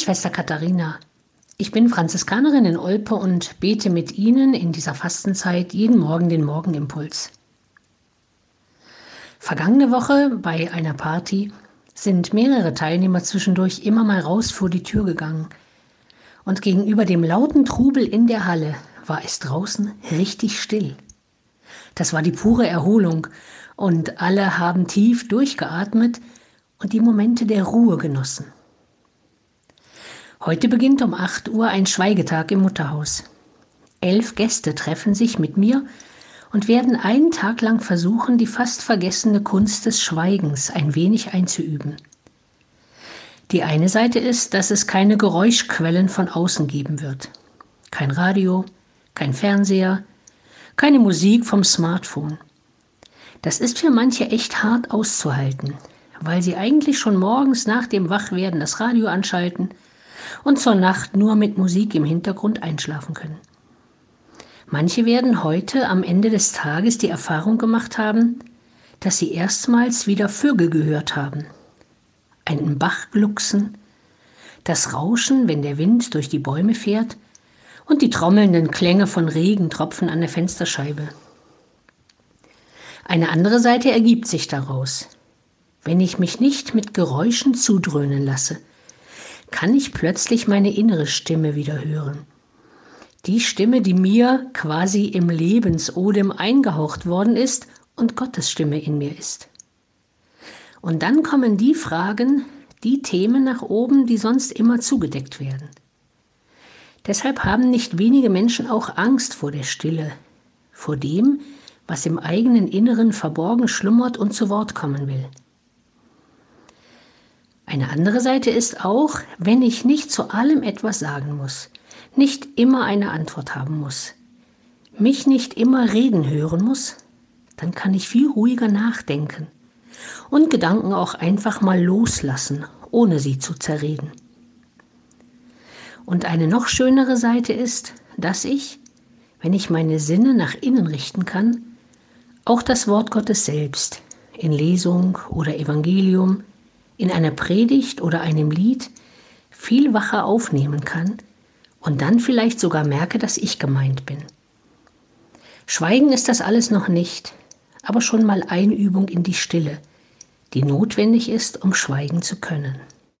Schwester Katharina. Ich bin Franziskanerin in Olpe und bete mit Ihnen in dieser Fastenzeit jeden Morgen den Morgenimpuls. Vergangene Woche bei einer Party sind mehrere Teilnehmer zwischendurch immer mal raus vor die Tür gegangen. Und gegenüber dem lauten Trubel in der Halle war es draußen richtig still. Das war die pure Erholung und alle haben tief durchgeatmet und die Momente der Ruhe genossen. Heute beginnt um 8 Uhr ein Schweigetag im Mutterhaus. Elf Gäste treffen sich mit mir und werden einen Tag lang versuchen, die fast vergessene Kunst des Schweigens ein wenig einzuüben. Die eine Seite ist, dass es keine Geräuschquellen von außen geben wird. Kein Radio, kein Fernseher, keine Musik vom Smartphone. Das ist für manche echt hart auszuhalten, weil sie eigentlich schon morgens nach dem Wachwerden das Radio anschalten und zur Nacht nur mit Musik im Hintergrund einschlafen können. Manche werden heute am Ende des Tages die Erfahrung gemacht haben, dass sie erstmals wieder Vögel gehört haben. Einen Bach glucksen, das Rauschen, wenn der Wind durch die Bäume fährt und die trommelnden Klänge von Regentropfen an der Fensterscheibe. Eine andere Seite ergibt sich daraus. Wenn ich mich nicht mit Geräuschen zudröhnen lasse, kann ich plötzlich meine innere Stimme wieder hören. Die Stimme, die mir quasi im Lebensodem eingehaucht worden ist und Gottes Stimme in mir ist. Und dann kommen die Fragen, die Themen nach oben, die sonst immer zugedeckt werden. Deshalb haben nicht wenige Menschen auch Angst vor der Stille, vor dem, was im eigenen Inneren verborgen schlummert und zu Wort kommen will. Eine andere Seite ist auch, wenn ich nicht zu allem etwas sagen muss, nicht immer eine Antwort haben muss, mich nicht immer reden hören muss, dann kann ich viel ruhiger nachdenken und Gedanken auch einfach mal loslassen, ohne sie zu zerreden. Und eine noch schönere Seite ist, dass ich, wenn ich meine Sinne nach innen richten kann, auch das Wort Gottes selbst in Lesung oder Evangelium in einer Predigt oder einem Lied viel wacher aufnehmen kann und dann vielleicht sogar merke, dass ich gemeint bin. Schweigen ist das alles noch nicht, aber schon mal Einübung in die Stille, die notwendig ist, um schweigen zu können.